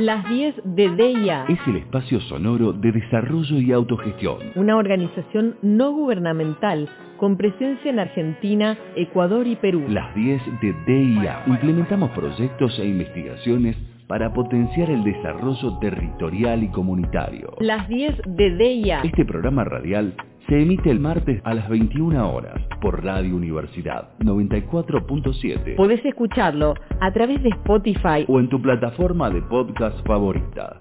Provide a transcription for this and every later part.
Las 10 de DIA. Es el espacio sonoro de desarrollo y autogestión. Una organización no gubernamental con presencia en Argentina, Ecuador y Perú. Las 10 de DIA. Implementamos proyectos e investigaciones para potenciar el desarrollo territorial y comunitario. Las 10 de DIA. Este programa radial se emite el martes a las 21 horas por Radio Universidad 94.7. Podés escucharlo a través de Spotify o en tu plataforma de podcast favorita.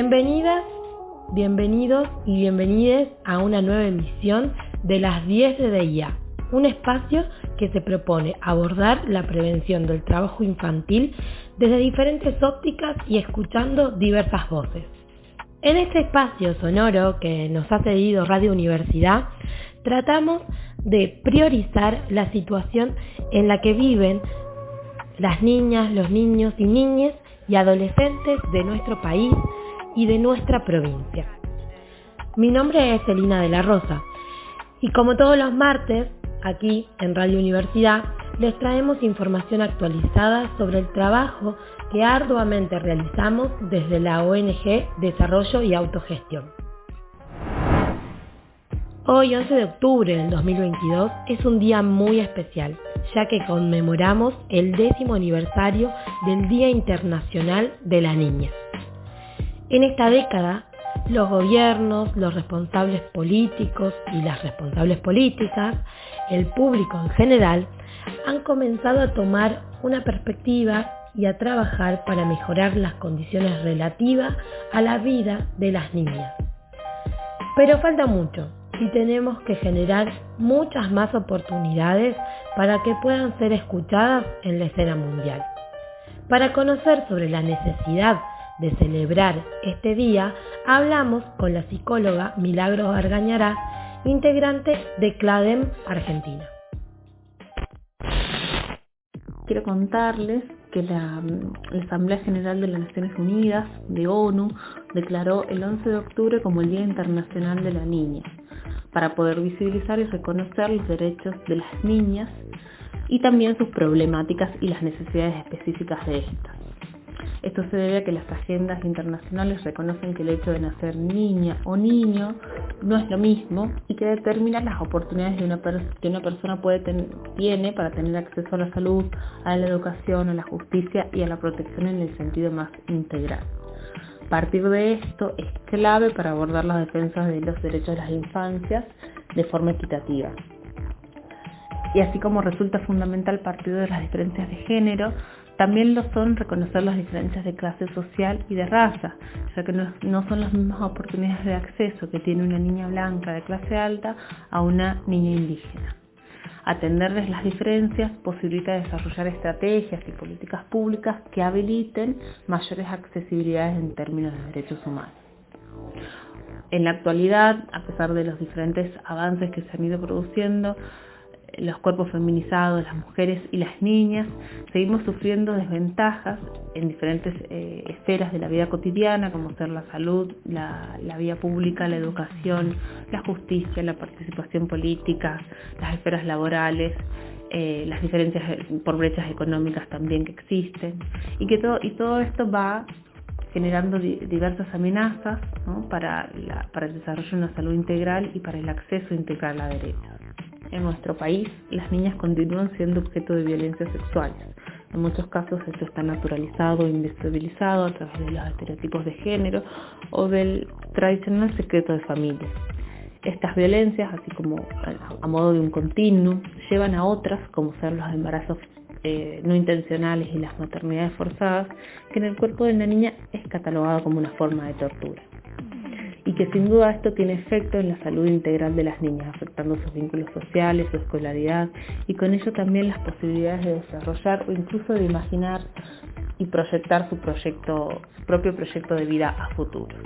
Bienvenidas, bienvenidos y bienvenides a una nueva emisión de las 10 de DIA, un espacio que se propone abordar la prevención del trabajo infantil desde diferentes ópticas y escuchando diversas voces. En este espacio sonoro que nos ha cedido Radio Universidad, tratamos de priorizar la situación en la que viven las niñas, los niños y niñas y adolescentes de nuestro país y de nuestra provincia. Mi nombre es Elina de la Rosa y como todos los martes, aquí en Radio Universidad, les traemos información actualizada sobre el trabajo que arduamente realizamos desde la ONG Desarrollo y Autogestión. Hoy, 11 de octubre del 2022, es un día muy especial, ya que conmemoramos el décimo aniversario del Día Internacional de la Niña. En esta década, los gobiernos, los responsables políticos y las responsables políticas, el público en general, han comenzado a tomar una perspectiva y a trabajar para mejorar las condiciones relativas a la vida de las niñas. Pero falta mucho y tenemos que generar muchas más oportunidades para que puedan ser escuchadas en la escena mundial. Para conocer sobre la necesidad de celebrar este día, hablamos con la psicóloga Milagros Argañará, integrante de CLADEM Argentina. Quiero contarles que la, la, Asamblea General de las Naciones Unidas, de ONU, declaró el 11 de octubre como el Día Internacional de la Niña, para poder visibilizar y reconocer los derechos de las niñas y también sus problemáticas y las necesidades específicas de estas. Esto se debe a que las agendas internacionales reconocen que el hecho de nacer niña o niño no es lo mismo y que determina las oportunidades que una persona tiene para tener acceso a la salud, a la educación, a la justicia y a la protección en el sentido más integral. Partir de esto es clave para abordar las defensas de los derechos de las infancias de forma equitativa. Y así como resulta fundamental partir de las diferencias de género, también lo son reconocer las diferencias de clase social y de raza, ya que no, son las mismas oportunidades de acceso que tiene una niña blanca de clase alta a una niña indígena. Atenderles las diferencias posibilita desarrollar estrategias y políticas públicas que habiliten mayores accesibilidades en términos de derechos humanos. En la actualidad, a pesar de los diferentes avances que se han ido produciendo, los cuerpos feminizados, las mujeres y las niñas, seguimos sufriendo desventajas en diferentes eh, esferas de la vida cotidiana, como ser la salud, la, vía pública, la educación, la justicia, la participación política, las esferas laborales, eh, las diferencias por brechas económicas también que existen, y que todo, y todo esto va generando diversas amenazas para, para el desarrollo de una salud integral y para el acceso integral a derechos. En nuestro país, las niñas continúan siendo objeto de violencia sexuales. En muchos casos esto está naturalizado e invisibilizado a través de los estereotipos de género o del tradicional secreto de familia. Estas violencias, así como a modo de un continuum, llevan a otras, como ser los embarazos eh, no intencionales y las maternidades forzadas, que en el cuerpo de una niña es catalogado como una forma de tortura que sin duda esto tiene efecto en la salud integral de las niñas, afectando sus vínculos sociales, su escolaridad y con ello también las posibilidades de desarrollar o incluso de imaginar y proyectar su proyecto, su propio proyecto de vida a futuro.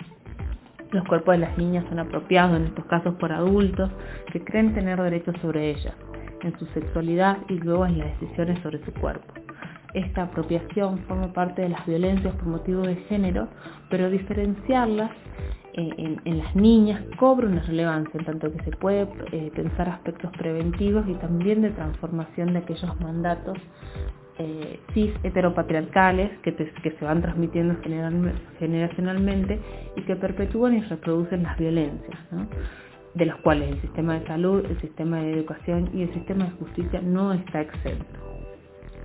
Los cuerpos de las niñas son apropiados en estos casos por adultos que creen tener derechos sobre ellas en su sexualidad y luego en las decisiones sobre su cuerpo. Esta apropiación forma parte de las violencias por motivo de género, pero diferenciarlas en, las niñas cobra una relevancia, en tanto que se puede eh, pensar aspectos preventivos y también de transformación de aquellos mandatos eh, cis heteropatriarcales que, se van transmitiendo generacionalmente y que perpetúan y reproducen las violencias, de los cuales el sistema de salud, el sistema de educación y el sistema de justicia no está exento.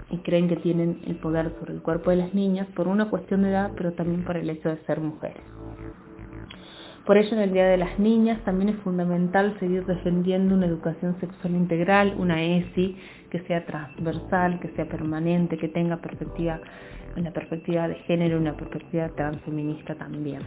Y creen que tienen el poder sobre el cuerpo de las niñas por una cuestión de edad, pero también por el hecho de ser mujeres. Por ello, en el Día de las Niñas también es fundamental seguir defendiendo una educación sexual integral, una ESI, que sea transversal, que sea permanente, que tenga perspectiva, una perspectiva de género, una perspectiva transfeminista también.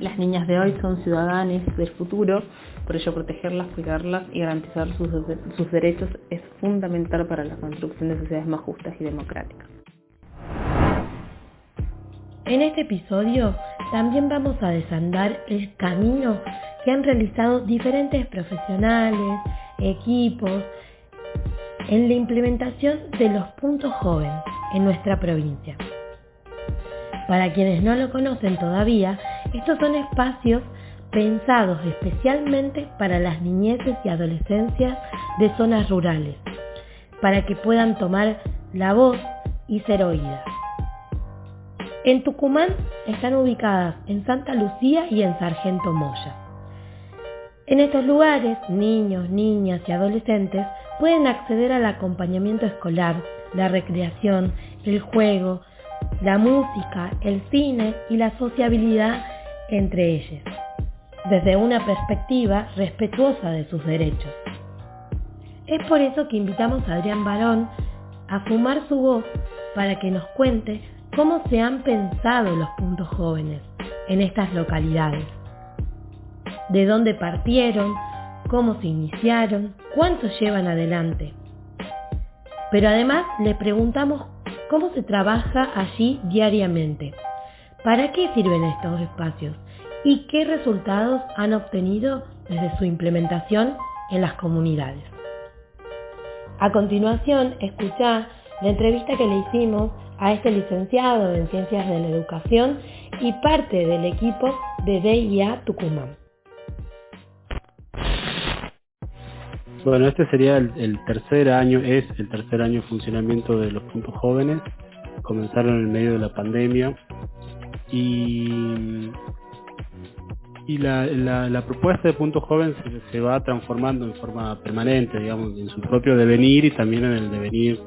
Las niñas de hoy son ciudadanas del futuro, por ello protegerlas, cuidarlas y garantizar sus, sus derechos es fundamental para la construcción de sociedades más justas y democráticas. En este episodio también vamos a desandar el camino que han realizado diferentes profesionales, equipos, en la implementación de los puntos jóvenes en nuestra provincia. Para quienes no lo conocen todavía, estos son espacios pensados especialmente para las niñeces y adolescencias de zonas rurales, para que puedan tomar la voz y ser oídas. En Tucumán están ubicadas en Santa Lucía y en Sargento Moya. En estos lugares, niños, niñas y adolescentes pueden acceder al acompañamiento escolar, la recreación, el juego, la música, el cine y la sociabilidad entre ellos, desde una perspectiva respetuosa de sus derechos. Es por eso que invitamos a Adrián Barón a fumar su voz para que nos cuente cómo se han pensado los puntos jóvenes en estas localidades, de dónde partieron, cómo se iniciaron, cuánto llevan adelante. Pero además le preguntamos cómo se trabaja allí diariamente, para qué sirven estos espacios y qué resultados han obtenido desde su implementación en las comunidades. A continuación, escucha la entrevista que le hicimos a este licenciado en Ciencias de la Educación y parte del equipo de DIA Tucumán. Bueno, este sería el, tercer año, es el tercer año de funcionamiento de los puntos jóvenes. Comenzaron en medio de la pandemia y, y la, la, propuesta de puntos jóvenes se, se, va transformando en forma permanente, digamos, en su propio devenir y también en el devenir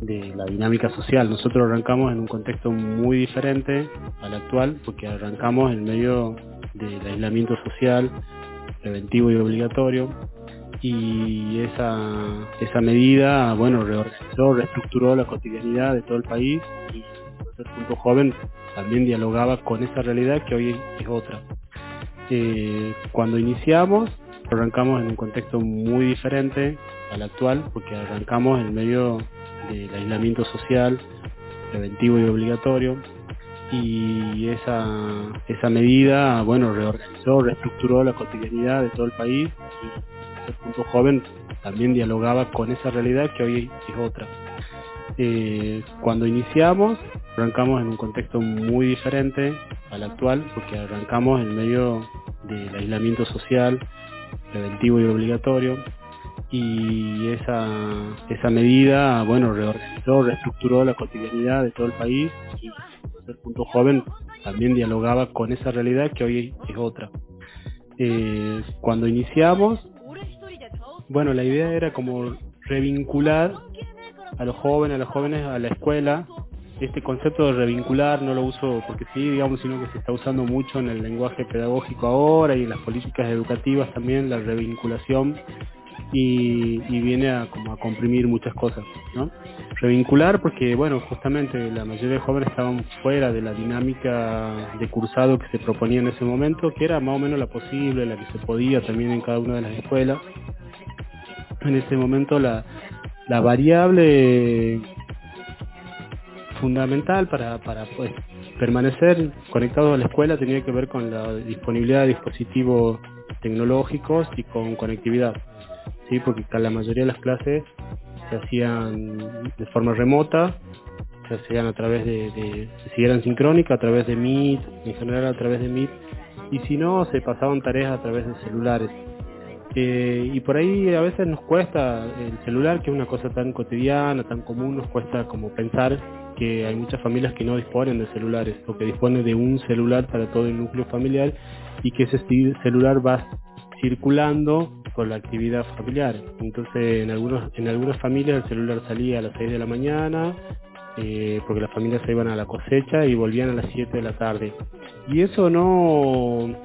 de la dinámica social. Nosotros arrancamos en un contexto muy diferente al actual, porque arrancamos en medio del aislamiento social preventivo y obligatorio y esa, esa medida, bueno, reorganizó, reestructuró la cotidianidad de todo el país y el punto joven también dialogaba con esa realidad que hoy es otra. Eh, cuando iniciamos, arrancamos en un contexto muy diferente al actual, porque arrancamos en medio del aislamiento social preventivo y obligatorio y esa, esa medida bueno reorganizó, reestructuró la cotidianidad de todo el país y el punto joven también dialogaba con esa realidad que hoy es otra. Eh, cuando iniciamos arrancamos en un contexto muy diferente al actual porque arrancamos en medio del aislamiento social preventivo y obligatorio y esa, esa medida, bueno, reorganizó, reestructuró la cotidianidad de todo el país y el punto joven también dialogaba con esa realidad que hoy es otra. Eh, cuando iniciamos, bueno, la idea era como revincular a los jóvenes, a los jóvenes a la escuela. Este concepto de revincular no lo uso porque sí, digamos, sino que se está usando mucho en el lenguaje pedagógico ahora y en las políticas educativas también, la revinculación y, viene a, como a comprimir muchas cosas, ¿no? Revincular porque, bueno, justamente la mayoría de jóvenes estaban fuera de la dinámica de cursado que se proponía en ese momento, que era más o menos la posible, la que se podía también en cada una de las escuelas. En ese momento la, la variable fundamental para, para pues, permanecer conectado a la escuela tenía que ver con la disponibilidad de dispositivos tecnológicos y con conectividad ¿sí? porque la mayoría de las clases se hacían de forma remota, se hacían a través de, de si eran sincrónicas, a través de Meet, en general a través de Meet, y si no, se pasaban tareas a través de celulares. Eh, y por ahí a veces nos cuesta el celular, que es una cosa tan cotidiana, tan común, nos cuesta como pensar que hay muchas familias que no disponen de celulares o que disponen de un celular para todo el núcleo familiar y que ese celular va circulando con la actividad familiar. Entonces en algunos en algunas familias el celular salía a las 6 de la mañana eh, porque las familias se iban a la cosecha y volvían a las 7 de la tarde. Y eso no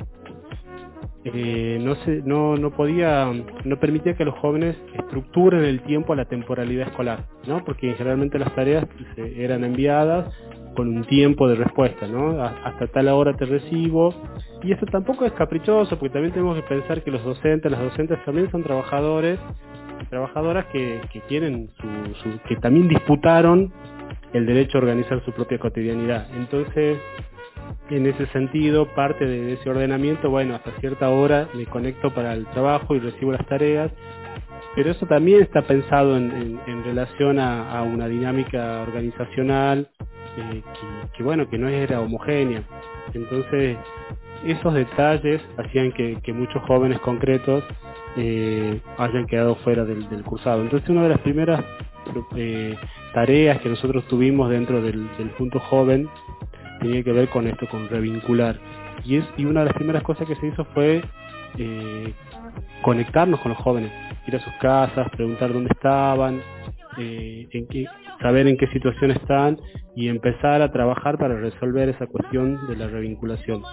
eh, no, se, no, no podía, no permitía que los jóvenes estructuren el tiempo a la temporalidad escolar, ¿no? Porque generalmente las tareas pues, eran enviadas con un tiempo de respuesta, ¿no? Hasta tal hora te recibo. Y eso tampoco es caprichoso, porque también tenemos que pensar que los docentes, las docentes también son trabajadores trabajadoras que, que tienen su, que también disputaron el derecho a organizar su propia cotidianidad. Entonces, en ese sentido, parte de ese ordenamiento, bueno, hasta cierta hora me conecto para el trabajo y recibo las tareas, pero eso también está pensado en, relación a, una dinámica organizacional eh, que, bueno, que no era homogénea. Entonces, esos detalles hacían que, muchos jóvenes concretos eh, hayan quedado fuera del, cursado. Entonces, una de las primeras eh, tareas que nosotros tuvimos dentro del punto joven tenía que ver con esto, con revincular. Y, una de las primeras cosas que se hizo fue eh, conectarnos con los jóvenes, ir a sus casas, preguntar dónde estaban, qué, saber en qué situación están y empezar a trabajar para resolver esa cuestión de la revinculación.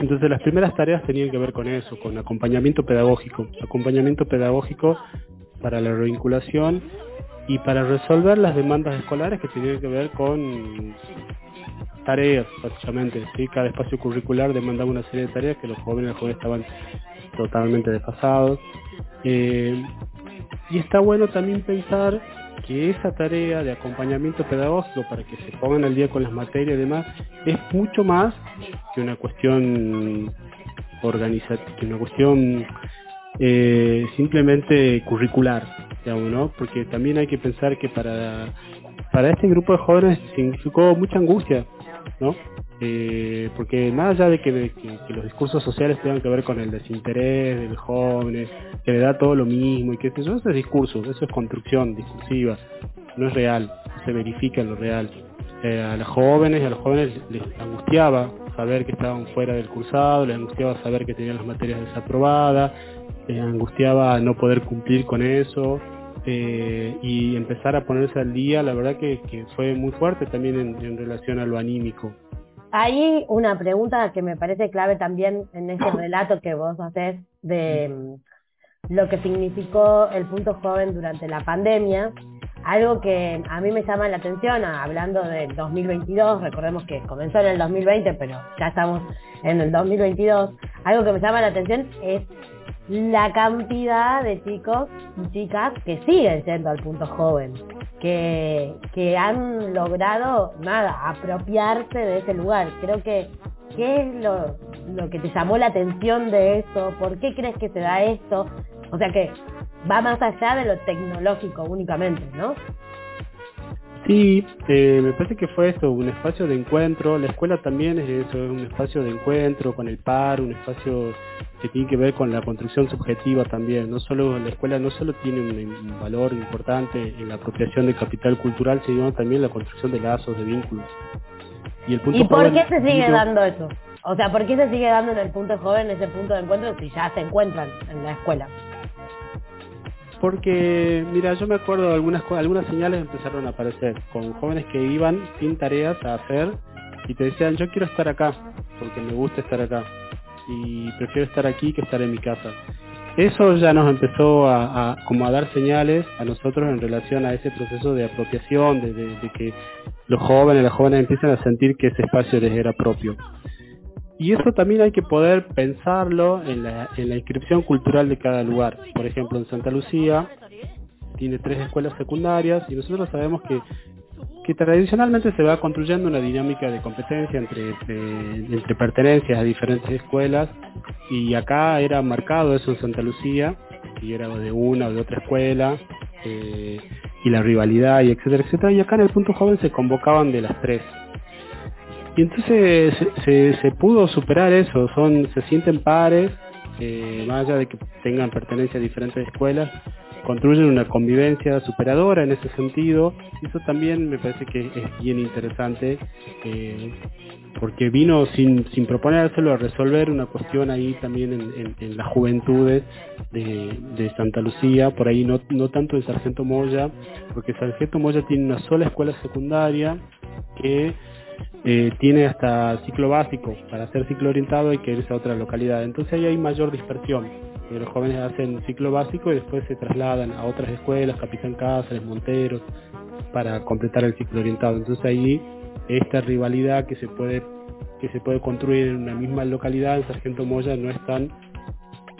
Entonces las primeras tareas tenían que ver con eso, con acompañamiento pedagógico, acompañamiento pedagógico para la revinculación y para resolver las demandas escolares que tenían que ver con tareas, básicamente. ¿sí? Cada espacio curricular demandaba una serie de tareas que los jóvenes, los jóvenes estaban totalmente desfasados. Eh, y está bueno también pensar que esa tarea de acompañamiento pedagógico para que se pongan al día con las materias y demás es mucho más que una cuestión organizativa, que una cuestión eh, simplemente curricular, digamos, ¿no? Porque también hay que pensar que para para este grupo de jóvenes significó mucha angustia, ¿no? Eh, porque más allá de que, los discursos sociales tengan que ver con el desinterés del joven, que le da todo lo mismo y que eso, eso es discurso, eso es construcción discursiva, no es real, se verifica lo real. Eh, a los jóvenes a los jóvenes les angustiaba saber que estaban fuera del cursado, les angustiaba saber que tenían las materias desaprobadas, les angustiaba no poder cumplir con eso, eh, y empezar a ponerse al día, la verdad que, fue muy fuerte también en, relación a lo anímico. Hay una pregunta que me parece clave también en este relato que vos haces de mm, lo que significó el punto joven durante la pandemia. Algo que a mí me llama la atención, hablando del 2022, recordemos que comenzó en el 2020, pero ya estamos en el 2022, algo que me llama la atención es la cantidad de chicos y chicas que siguen siendo al punto joven, que, que han logrado, nada, apropiarse de ese lugar. Creo que, ¿qué es lo, lo que te llamó la atención de eso? ¿Por qué crees que se da esto? O sea que va más allá de lo tecnológico únicamente, ¿no? Sí, eh, me parece que fue esto, un espacio de encuentro. La escuela también es eso, es un espacio de encuentro con el par, un espacio que tiene que ver con la construcción subjetiva también. No solo la escuela no solo tiene un, valor importante en la apropiación de capital cultural, sino también la construcción de lazos, de vínculos. ¿Y, el punto ¿Y por qué se sigue dando eso? O sea, ¿por qué se sigue dando en el punto joven ese punto de encuentro si ya se encuentran en la escuela? Porque, mira, yo me acuerdo algunas algunas señales empezaron a aparecer con jóvenes que iban sin tareas a hacer y te decían, yo quiero estar acá, porque me gusta estar acá y prefiero estar aquí que estar en mi casa. Eso ya nos empezó a, como a dar señales a nosotros en relación a ese proceso de apropiación, de que los jóvenes, las jóvenes empiezan a sentir que ese espacio les era propio. Y eso también hay que poder pensarlo en la, inscripción cultural de cada lugar. Por ejemplo, en Santa Lucía tiene tres escuelas secundarias y nosotros sabemos que, tradicionalmente se va construyendo una dinámica de competencia entre, pertenencias a diferentes escuelas y acá era marcado eso en Santa Lucía si era de una o de otra escuela, eh, y la rivalidad, y etcétera, etcétera. Y acá en el punto joven se convocaban de las tres. Y entonces se, pudo superar eso, son se sienten pares, más allá de que tengan pertenencia a diferentes escuelas, construyen una convivencia superadora en ese sentido. Y eso también me parece que es bien interesante, eh, porque vino sin, sin proponérselo a resolver una cuestión ahí también en, en, las juventudes de, de, Santa Lucía, por ahí no, no tanto en Sargento Moya, porque Sargento Moya tiene una sola escuela secundaria que eh, tiene hasta ciclo básico, para hacer ciclo orientado hay que irse a otra localidad, entonces ahí hay mayor dispersión. los jóvenes hacen ciclo básico y después se trasladan a otras escuelas, Capitán Cáceres, Monteros, para completar el ciclo orientado. Entonces ahí esta rivalidad que se puede que se puede construir en una misma localidad en Sargento Moya no es tan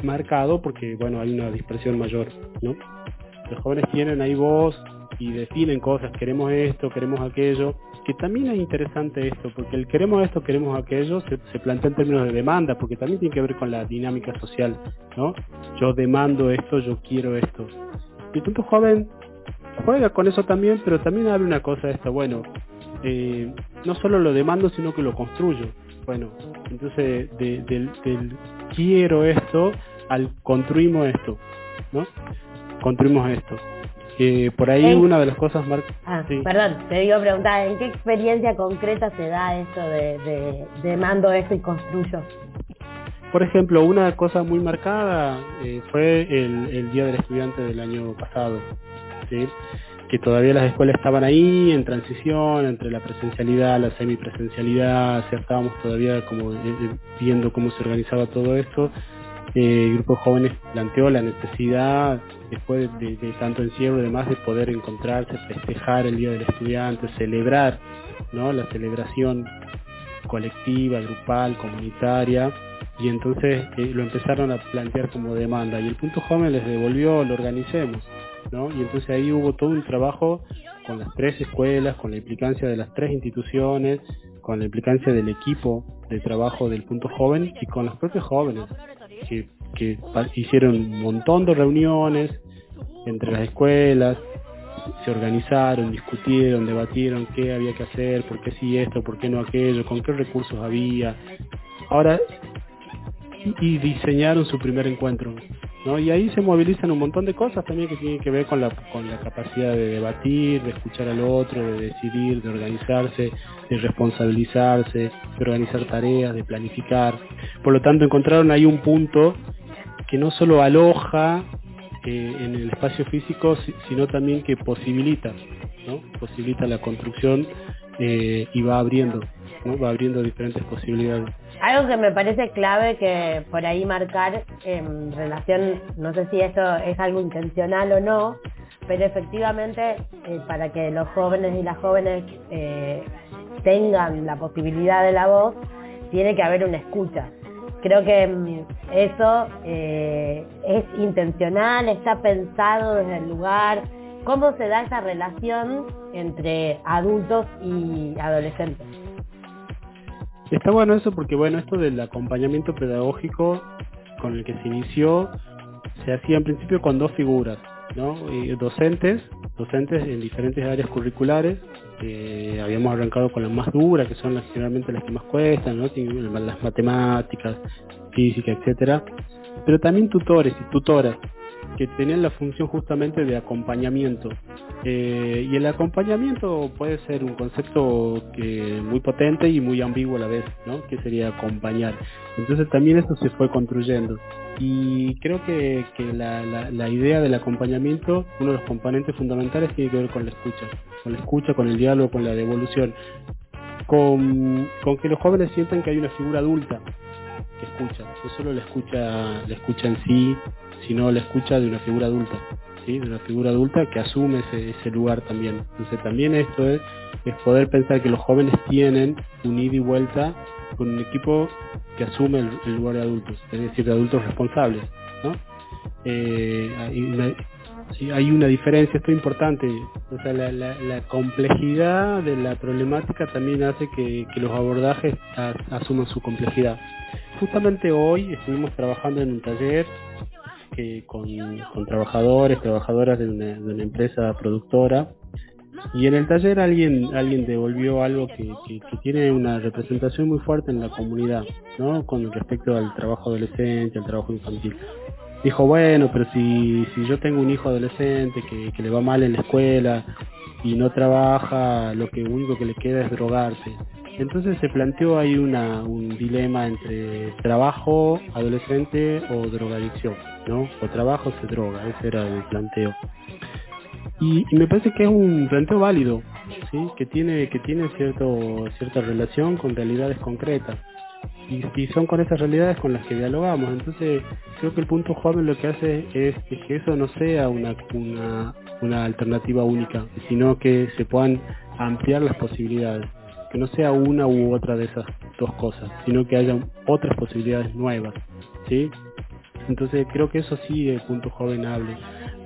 marcado porque bueno hay una dispersión mayor, ¿no? Los jóvenes tienen ahí voz y definen cosas, queremos esto, queremos aquello, que también es interesante esto, porque el queremos esto, queremos aquello, se, plantea en términos de demanda, porque también tiene que ver con la dinámica social, ¿no? Yo demando esto, yo quiero esto. Y punto joven juega con eso también, pero también abre una cosa de esto, bueno, eh, no solo lo demando, sino que lo construyo. Bueno, entonces del, del quiero esto al construimos esto, ¿no? Construimos esto por ahí una de las cosas más... Ah, perdón, te digo preguntar, ¿en qué experiencia concreta se da esto de, de, mando esto y construyo? Por ejemplo, una cosa muy marcada eh, fue el, el, Día del Estudiante del año pasado, ¿sí? que todavía las escuelas estaban ahí en transición entre la presencialidad, la semipresencialidad, o estábamos todavía como eh, eh, viendo cómo se organizaba todo esto el grupo de jóvenes planteó la necesidad, después de, tanto encierro y demás, de poder encontrarse, festejar el Día del Estudiante, celebrar la celebración colectiva, grupal, comunitaria, y entonces eh, lo empezaron a plantear como demanda. Y el punto joven les devolvió, lo organicemos. Y entonces ahí hubo todo un trabajo con las tres escuelas, con la implicancia de las tres instituciones, con la implicancia del equipo de trabajo del punto joven y con los propios jóvenes que, que hicieron un montón de reuniones entre las escuelas, se organizaron, discutieron, debatieron qué había que hacer, por qué sí esto, por qué no aquello, con qué recursos había. Ahora, y diseñaron su primer encuentro. Y ahí se movilizan un montón de cosas también que tienen que ver con la, con la capacidad de debatir, de escuchar al otro, de decidir, de organizarse, de responsabilizarse, de organizar tareas, de planificar. Por lo tanto, encontraron ahí un punto que no solo aloja eh, en el espacio físico, sino también que posibilita, posibilita la construcción eh, y va abriendo, va abriendo diferentes posibilidades. Algo que me parece clave que por ahí marcar en relación, no sé si esto es algo intencional o no, pero efectivamente eh, para que los jóvenes y las jóvenes eh, tengan la posibilidad de la voz, tiene que haber una escucha. Creo que mm, eso eh, es intencional, está pensado desde el lugar. ¿Cómo se da esa relación entre adultos y adolescentes? Está bueno eso porque bueno, esto del acompañamiento pedagógico con el que se inició se hacía en principio con dos figuras, ¿no? docentes, docentes en diferentes áreas curriculares. habíamos arrancado con las más duras, que son generalmente las que más cuestan, ¿no? Las matemáticas, física, etcétera. Pero también tutores y tutoras que tenían la función justamente de acompañamiento. Eh, y el acompañamiento puede ser un concepto que muy potente y muy ambiguo a la vez, ¿no? Que sería acompañar. Entonces también eso se fue construyendo. Y creo que, que la, la, la, idea del acompañamiento, uno de los componentes fundamentales tiene que ver con la escucha, con la escucha, con el diálogo, con la devolución, con, con que los jóvenes sientan que hay una figura adulta que escucha, no solo la escucha, la escucha en sí, sino la escucha de una figura adulta, ¿sí? de una figura adulta que asume ese, lugar también. Entonces también esto es, es poder pensar que los jóvenes tienen un ida y vuelta con un equipo que asume el, lugar de adultos, es decir, de adultos responsables. ¿no? Eh, una, hay una diferencia, esto es importante, o sea, la, complejidad de la problemática también hace que, que los abordajes asuman su complejidad. Justamente hoy estuvimos trabajando en un taller que con, trabajadores, trabajadoras de una, empresa productora. Y en el taller alguien alguien devolvió algo que, tiene una representación muy fuerte en la comunidad, ¿no? Con respecto al trabajo adolescente, al trabajo infantil. Dijo, bueno, pero si, si yo tengo un hijo adolescente que, que le va mal en la escuela y no trabaja, lo que único que le queda es drogarse. Entonces se planteó ahí una, un dilema entre trabajo adolescente o drogadicción, ¿no? O trabajo se droga, ese era el planteo. Y, me parece que es un planteo válido, ¿sí? Que tiene, que tiene cierto, cierta relación con realidades concretas. Y, son con esas realidades con las que dialogamos. Entonces creo que el punto joven lo que hace es, que eso no sea una, una, una alternativa única, sino que se puedan ampliar las posibilidades que no sea una u otra de esas dos cosas, sino que haya otras posibilidades nuevas, ¿sí? Entonces creo que eso sí el punto joven abre,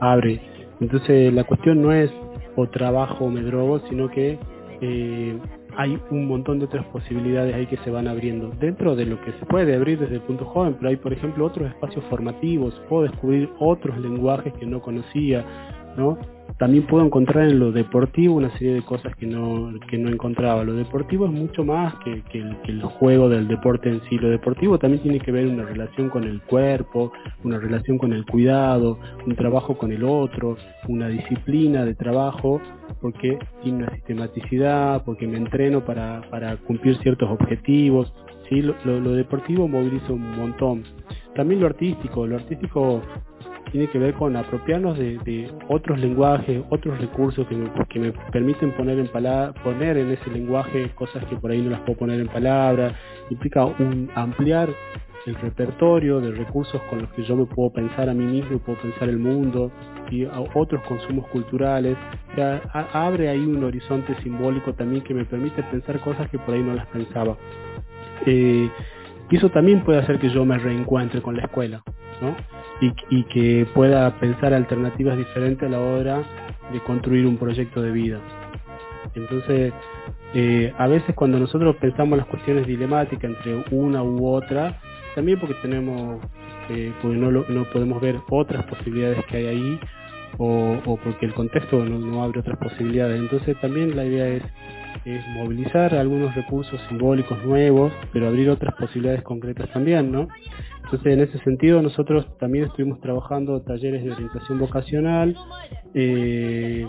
abre. Entonces la cuestión no es o trabajo o me drogo, sino que eh, hay un montón de otras posibilidades ahí que se van abriendo dentro de lo que se puede abrir desde el punto joven, pero hay por ejemplo otros espacios formativos, puedo descubrir otros lenguajes que no conocía, ¿no? También puedo encontrar en lo deportivo una serie de cosas que no, que no encontraba. Lo deportivo es mucho más que, el, juego del deporte en sí. Lo deportivo también tiene que ver una relación con el cuerpo, una relación con el cuidado, un trabajo con el otro, una disciplina de trabajo, porque tiene una sistematicidad, porque me entreno para, para cumplir ciertos objetivos. ¿sí? Lo, lo deportivo moviliza un montón. También lo artístico, lo artístico tiene que ver con apropiarnos de, otros lenguajes, otros recursos que me, permiten poner en, poner en ese lenguaje cosas que por ahí no las puedo poner en palabras, implica un, ampliar el repertorio de recursos con los que yo me puedo pensar a mí mismo, puedo pensar el mundo y a otros consumos culturales. O sea, abre ahí un horizonte simbólico también que me permite pensar cosas que por ahí no las pensaba. Eh, y eso también puede hacer que yo me reencuentre con la escuela, ¿no? Y, que pueda pensar alternativas diferentes a la hora de construir un proyecto de vida. Entonces, eh, a veces cuando nosotros pensamos las cuestiones dilemáticas entre una u otra, también porque tenemos, eh, porque no, no podemos ver otras posibilidades que hay ahí, o, o porque el contexto no, abre otras posibilidades. Entonces también la idea es, es movilizar algunos recursos simbólicos nuevos, pero abrir otras posibilidades concretas también, ¿no? Entonces, en ese sentido, nosotros también estuvimos trabajando talleres de orientación vocacional eh,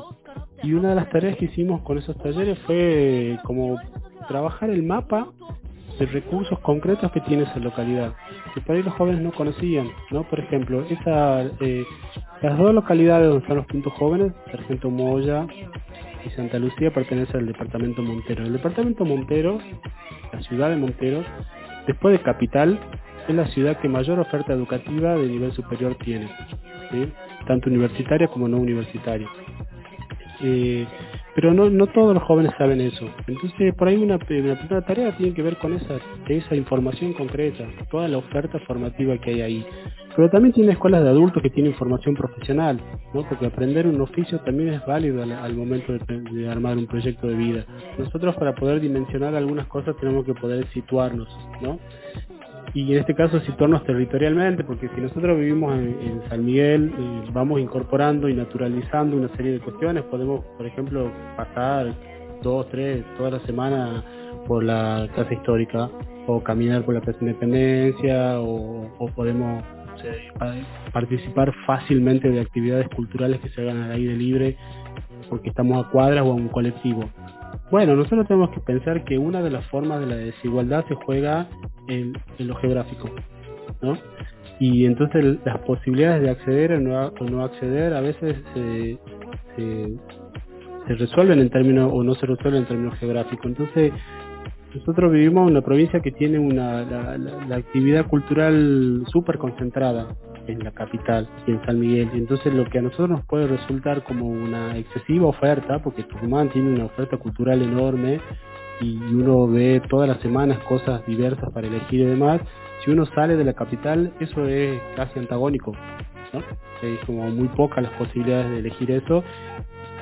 y una de las tareas que hicimos con esos talleres fue como trabajar el mapa de recursos concretos que tiene esa localidad, que por ahí los jóvenes no conocían, ¿no? Por ejemplo, esa, eh, las dos localidades donde están los puntos jóvenes, Sargento Moya y Santa Lucía, pertenecen al departamento Montero. El departamento Montero, la ciudad de Montero, después de Capital, es la ciudad que mayor oferta educativa de nivel superior tiene, tanto universitaria como no universitaria. Eh, pero no, no todos los jóvenes saben eso. Entonces, por ahí una, primera tarea tiene que ver con esa, esa información concreta, toda la oferta formativa que hay ahí. Pero también tiene escuelas de adultos que tienen formación profesional, ¿no? porque aprender un oficio también es válido al, momento de, armar un proyecto de vida. Nosotros para poder dimensionar algunas cosas tenemos que poder situarnos. ¿no? y en este caso situarnos territorialmente, porque si nosotros vivimos en, San Miguel, eh, vamos incorporando y naturalizando una serie de cuestiones, podemos, por ejemplo, pasar dos, tres, toda la semana por la casa histórica, o caminar por la Plaza Independencia, o, podemos participar fácilmente de actividades culturales que se hagan al aire libre, porque estamos a cuadras o a un colectivo. Bueno, nosotros tenemos que pensar que una de las formas de la desigualdad se juega en, lo geográfico, ¿no? Y entonces las posibilidades de acceder o no, acceder a veces se, se, resuelven en términos o no se resuelven en términos geográficos. Entonces, nosotros vivimos en una provincia que tiene una, la, actividad cultural súper concentrada en la capital y en San Miguel. Entonces lo que a nosotros nos puede resultar como una excesiva oferta, porque Tucumán tiene una oferta cultural enorme y uno ve todas las semanas cosas diversas para elegir y demás, si uno sale de la capital eso es casi antagónico, ¿no? Es como muy pocas las posibilidades de elegir eso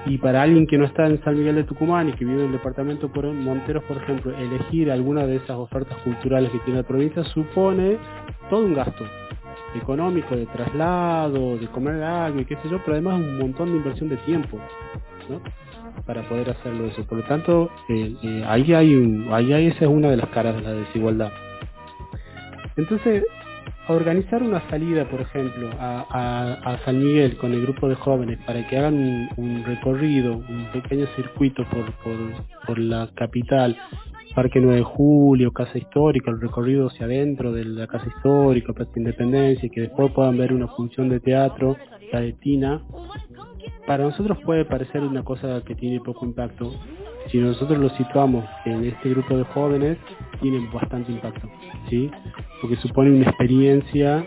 y para alguien que no está en San Miguel de Tucumán y que vive en el departamento por Monteros, por ejemplo, elegir alguna de esas ofertas culturales que tiene la provincia supone todo un gasto. económico de traslado, de comer algo y qué sé yo, pero además un montón de inversión de tiempo, ¿no? Para poder hacerlo eso. Por lo tanto, eh, eh, ahí hay un, ahí hay, esa es una de las caras de la desigualdad. Entonces, organizar una salida, por ejemplo, a, San Miguel con el grupo de jóvenes para que hagan un, recorrido, un pequeño circuito por, por, la capital, Parque 9 de Julio, Casa Histórica, el recorrido hacia adentro de la Casa Histórica, Plaza Independencia, y que después puedan ver una función de teatro, la de Tina, para nosotros puede parecer una cosa que tiene poco impacto. Si nosotros lo situamos en este grupo de jóvenes, tienen bastante impacto, ¿sí? Porque supone una experiencia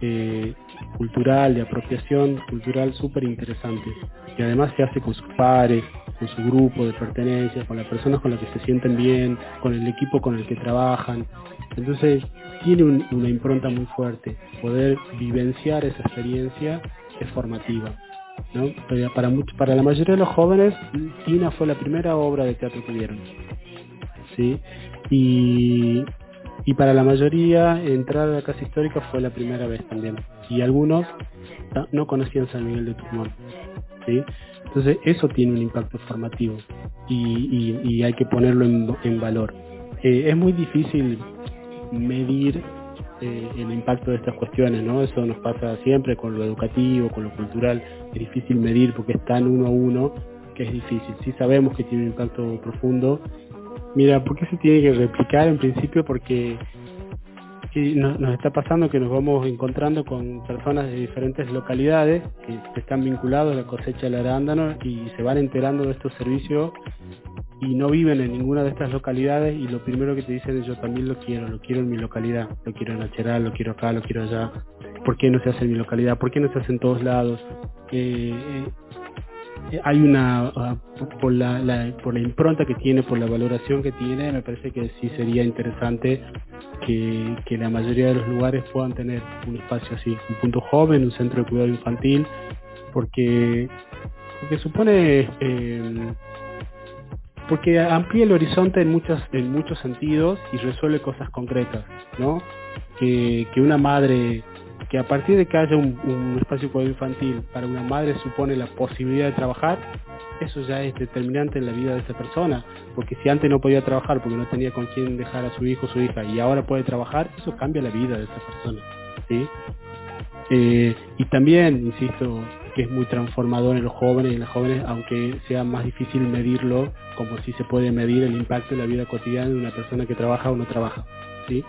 eh, cultural, de apropiación cultural súper interesante. Y además se hace con sus pares, con su grupo de pertenencia, con las personas con las que se sienten bien, con el equipo con el que trabajan. Entonces tiene una impronta muy fuerte. Poder vivenciar esa experiencia es formativa. Para, la mayoría de los jóvenes, Tina fue la primera obra de teatro que vieron. ¿sí? Y, y para la mayoría, entrar a la casa histórica fue la primera vez también. Y algunos no conocían San Miguel de Tucumán. ¿sí? Entonces, eso tiene un impacto formativo y, y, hay que ponerlo en, valor. Eh, es muy difícil medir eh, el impacto de estas cuestiones, ¿no? Eso nos pasa siempre con lo educativo, con lo cultural, es difícil medir porque es tan uno a uno que es difícil. Sí sabemos que tiene un impacto profundo. Mira, ¿por qué se tiene que replicar en principio? Porque nos, nos, está pasando que nos vamos encontrando con personas de diferentes localidades que están vinculados a la cosecha del arándano y se van enterando de estos servicios y no viven en ninguna de estas localidades y lo primero que te dicen es yo también lo quiero, lo quiero en mi localidad, lo quiero en Acheral, lo quiero acá, lo quiero allá. ¿Por qué no se hace en mi localidad? ¿Por qué no se hace en todos lados? Eh, eh, hay una, ah, por, la, por la impronta que tiene, por la valoración que tiene, me parece que sí sería interesante que, que la mayoría de los lugares puedan tener un espacio así, un punto joven, un centro de cuidado infantil, porque, porque supone... Eh, porque amplía el horizonte en muchos, en muchos sentidos y resuelve cosas concretas, ¿no? Que, que una madre, que a partir de que haya un, espacio cuidado infantil para una madre supone la posibilidad de trabajar, eso ya es determinante en la vida de esa persona, porque si antes no podía trabajar porque no tenía con quién dejar a su hijo o su hija y ahora puede trabajar, eso cambia la vida de esa persona, ¿sí? Eh, y también, insisto, que es muy transformador en los jóvenes y en las jóvenes, aunque sea más difícil medirlo, como si se puede medir el impacto en la vida cotidiana de una persona que trabaja o no trabaja. ¿sí?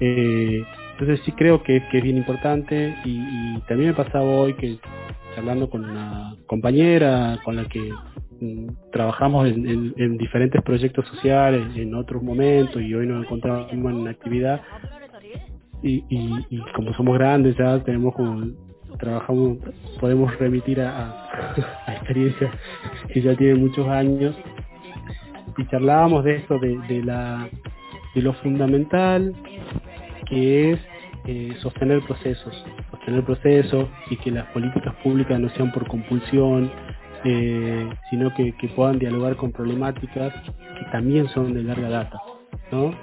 Eh, entonces sí creo que, es bien importante y, también me pasaba hoy que hablando con una compañera con la que mm, trabajamos en, diferentes proyectos sociales en otros momentos y hoy nos encontramos en una actividad y, y, como somos grandes ya tenemos como trabajamos, podemos remitir a, a, experiencias que ya tienen muchos años y charlábamos de esto, de, la, de lo fundamental que es eh, sostener procesos, sostener procesos y que las políticas públicas no sean por compulsión, eh, sino que, que puedan dialogar con problemáticas que también son de larga data. ¿no?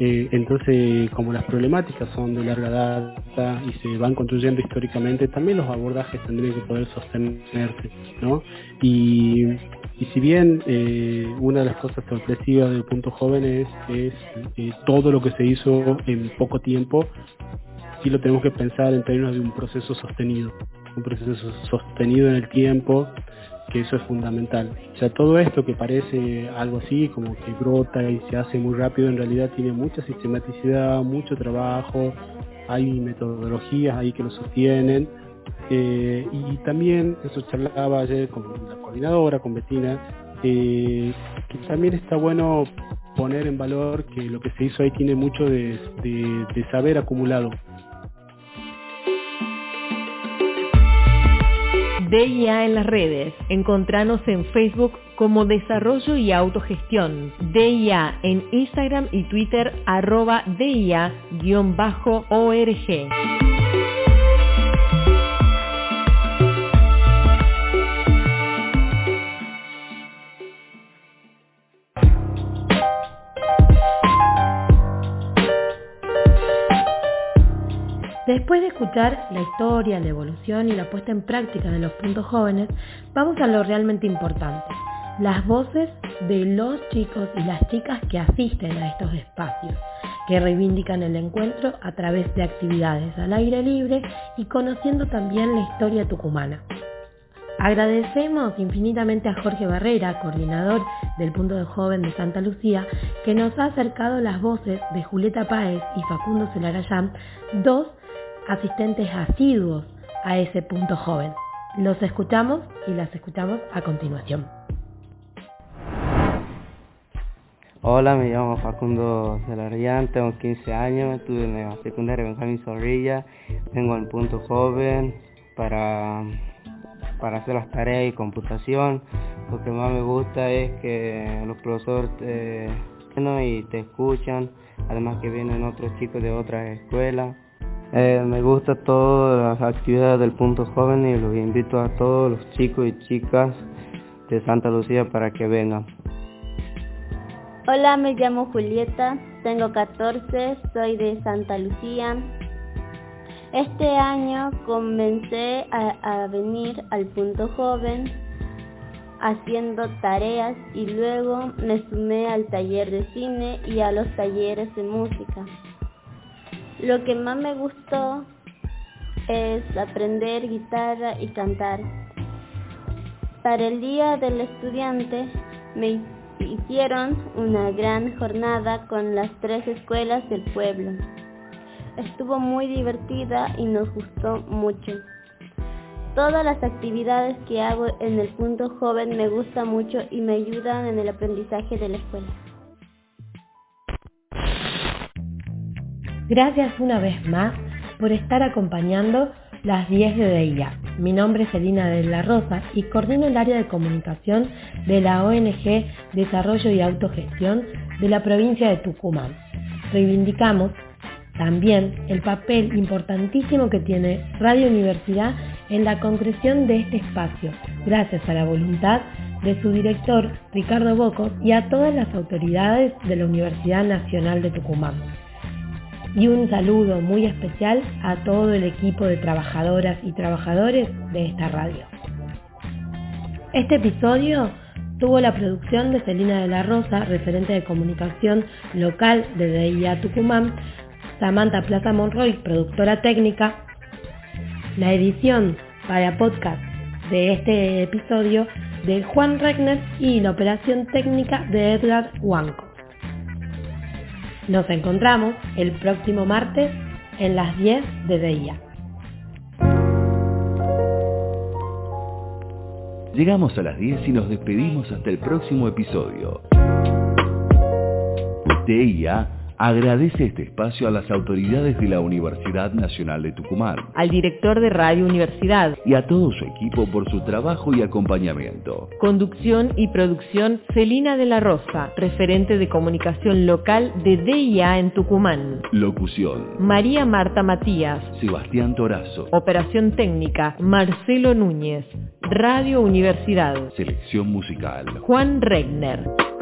Eh, entonces, como las problemáticas son de larga data y se van construyendo históricamente, también los abordajes tendrían que poder sostenerse, ¿no? Y, y si bien eh, una de las cosas sorpresivas del punto joven es, eh, todo lo que se hizo en poco tiempo, sí lo tenemos que pensar en términos de un proceso sostenido, un proceso sostenido en el tiempo, que eso es fundamental. O sea, todo esto que parece algo así, como que brota y se hace muy rápido, en realidad tiene mucha sistematicidad, mucho trabajo, hay metodologías ahí que lo sostienen. Eh, y también, eso charlaba ayer con la coordinadora, con Betina, eh, que también está bueno poner en valor que lo que se hizo ahí tiene mucho de saber acumulado. DIA en las redes. Encontranos en Facebook como Desarrollo y Autogestión. DIA en Instagram y Twitter arroba DIA-org. Después de escuchar la historia, la evolución y la puesta en práctica de los puntos jóvenes, vamos a lo realmente importante, las voces de los chicos y las chicas que asisten a estos espacios, que reivindican el encuentro a través de actividades al aire libre y conociendo también la historia tucumana. Agradecemos infinitamente a Jorge Barrera, coordinador del Punto de Joven de Santa Lucía, que nos ha acercado las voces de Julieta Páez y Facundo Celarayán, dos asistentes asiduos a ese punto joven. Los escuchamos y las escuchamos a continuación. Hola, me llamo Facundo Celarayán, tengo 15 años, estudio en la secundaria Benjamín Zorrilla, vengo al punto joven para para hacer las tareas y computación. Lo que más me gusta es que los profesores te, y te escuchan, además que vienen otros chicos de otras escuelas. Eh, me gusta todas las actividades del punto joven y los invito a todos los chicos y chicas de Santa Lucía para que vengan. Hola, me llamo Julieta, tengo 14, soy de Santa Lucía, este año comencé a, venir al punto joven haciendo tareas y luego me sumé al taller de cine y a los talleres de música. Lo que más me gustó es aprender guitarra y cantar. Para el Día del Estudiante me hicieron una gran jornada con las tres escuelas del pueblo. Estuvo muy divertida y nos gustó mucho. Todas las actividades que hago en el punto joven me gustan mucho y me ayudan en el aprendizaje de la escuela. Gracias una vez más por estar acompañando las 10 de DIA. Mi nombre es Elina de la Rosa y coordino el área de comunicación de la ONG Desarrollo y Autogestión de la provincia de Tucumán. Reivindicamos también el papel importantísimo que tiene Radio Universidad en la concreción de este espacio, gracias a la voluntad de su director Ricardo Bocos y a todas las autoridades de la Universidad Nacional de Tucumán. Y un saludo muy especial a todo el equipo de trabajadoras y trabajadores de esta radio. Este episodio tuvo la producción de Celina de la Rosa, referente de comunicación local de DIA Tucumán, Samantha Plaza Monroy, productora técnica. La edición para podcast de este episodio de Juan Regner y la operación técnica de Edgar Huanco. Nos encontramos el próximo martes en las 10 de día. Llegamos a las 10 y nos despedimos hasta el próximo episodio. DIA agradece este espacio a las autoridades de la Universidad Nacional de Tucumán, al director de Radio Universidad y a todo su equipo por su trabajo y acompañamiento. Conducción y producción Celina de la Rosa, referente de comunicación local de DIA en Tucumán. Locución. María Marta Matías. Sebastián Torazo. Operación técnica Marcelo Núñez. Radio Universidad. Selección musical. Juan Regner.